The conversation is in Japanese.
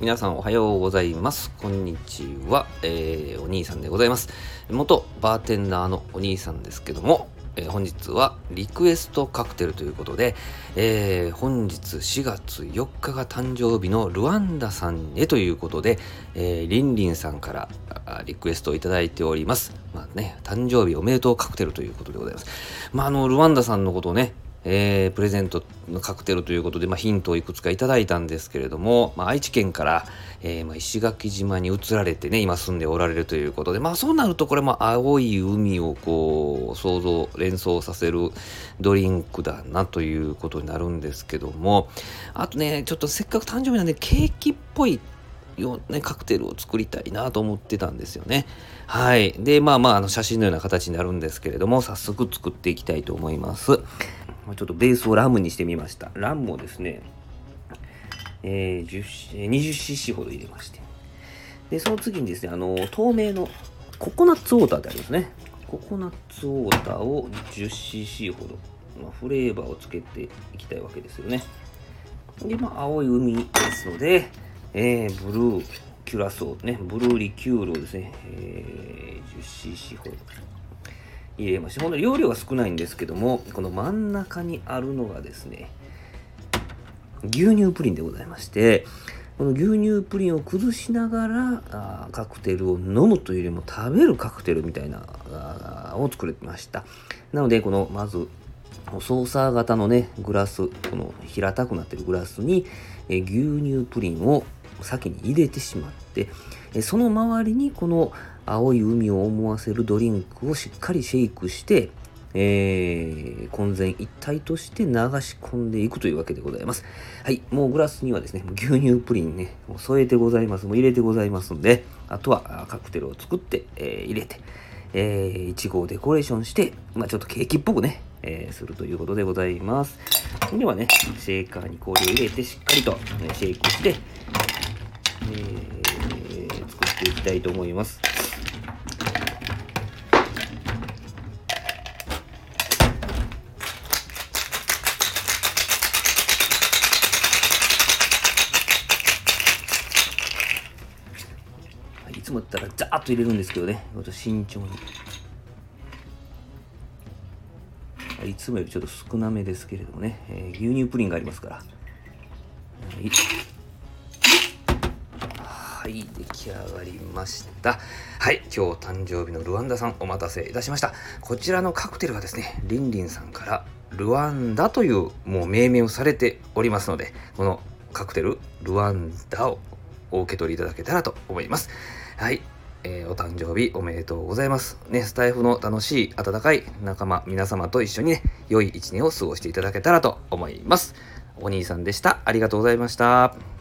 皆さんおはようございます。こんにちは。えー、お兄さんでございます。元バーテンダーのお兄さんですけども、えー、本日はリクエストカクテルということで、えー、本日4月4日が誕生日のルワンダさんへということで、えー、リンリンさんからリクエストをいただいております。まあね、誕生日おめでとうカクテルということでございます。まあ、あの、ルワンダさんのことをね、えー、プレゼントのカクテルということで、まあ、ヒントをいくつかいただいたんですけれども、まあ、愛知県から、えー、まあ、石垣島に移られてね、今住んでおられるということで、まあそうなるとこれも青い海をこう、想像、連想させるドリンクだなということになるんですけども、あとね、ちょっとせっかく誕生日なんでケーキっぽいよね、カクテルを作りたいなと思ってたんですよね。はい。で、まあまあ、あの写真のような形になるんですけれども、早速作っていきたいと思います。ちょっとベースをラムにしてみました。ラムをですね、えー、20cc ほど入れまして。で、その次にですね、あの、透明のココナッツウォーターってありますね。ココナッツウォーターを 10cc ほど、まあ、フレーバーをつけていきたいわけですよね。で、まあ、青い海ですので、えー、ブルーキュラソーね、ブルーリキュールをですね、えー、10cc ほど入れまして、ほんと容量は少ないんですけども、この真ん中にあるのがですね、牛乳プリンでございまして、この牛乳プリンを崩しながらあカクテルを飲むというよりも食べるカクテルみたいなあを作れました。なので、このまずソーサー型のね、グラス、この平たくなってるグラスに、牛乳プリンを先に入れてしまって、その周りにこの青い海を思わせるドリンクをしっかりシェイクして、えー、混然一体として流し込んでいくというわけでございます。はい、もうグラスにはですね、牛乳プリンね、もう添えてございます。もう入れてございますので、あとはカクテルを作って、えー、入れて、えー、いちごをデコレーションして、まあちょっとケーキっぽくね、えー、するということでございます。ではね、シェーカーに氷を入れてしっかりと、ね、シェイクして、えー、作っていきたいと思います。つもだったらザーッと入れるんですけどね、慎重に。いつもよりちょっと少なめですけれどもね、えー、牛乳プリンがありますから。はいはい、出来上がりました。はい、今日誕生日のルワンダさんお待たせいたしました。こちらのカクテルはですね、リンリンさんからルワンダというもう命名をされておりますので、このカクテルルワンダをお受け取りいただけたらと思います。はい、えー、お誕生日おめでとうございます。ね、スタイフの楽しい温かい仲間皆様と一緒にね、良い一年を過ごしていただけたらと思います。お兄さんでした。ありがとうございました。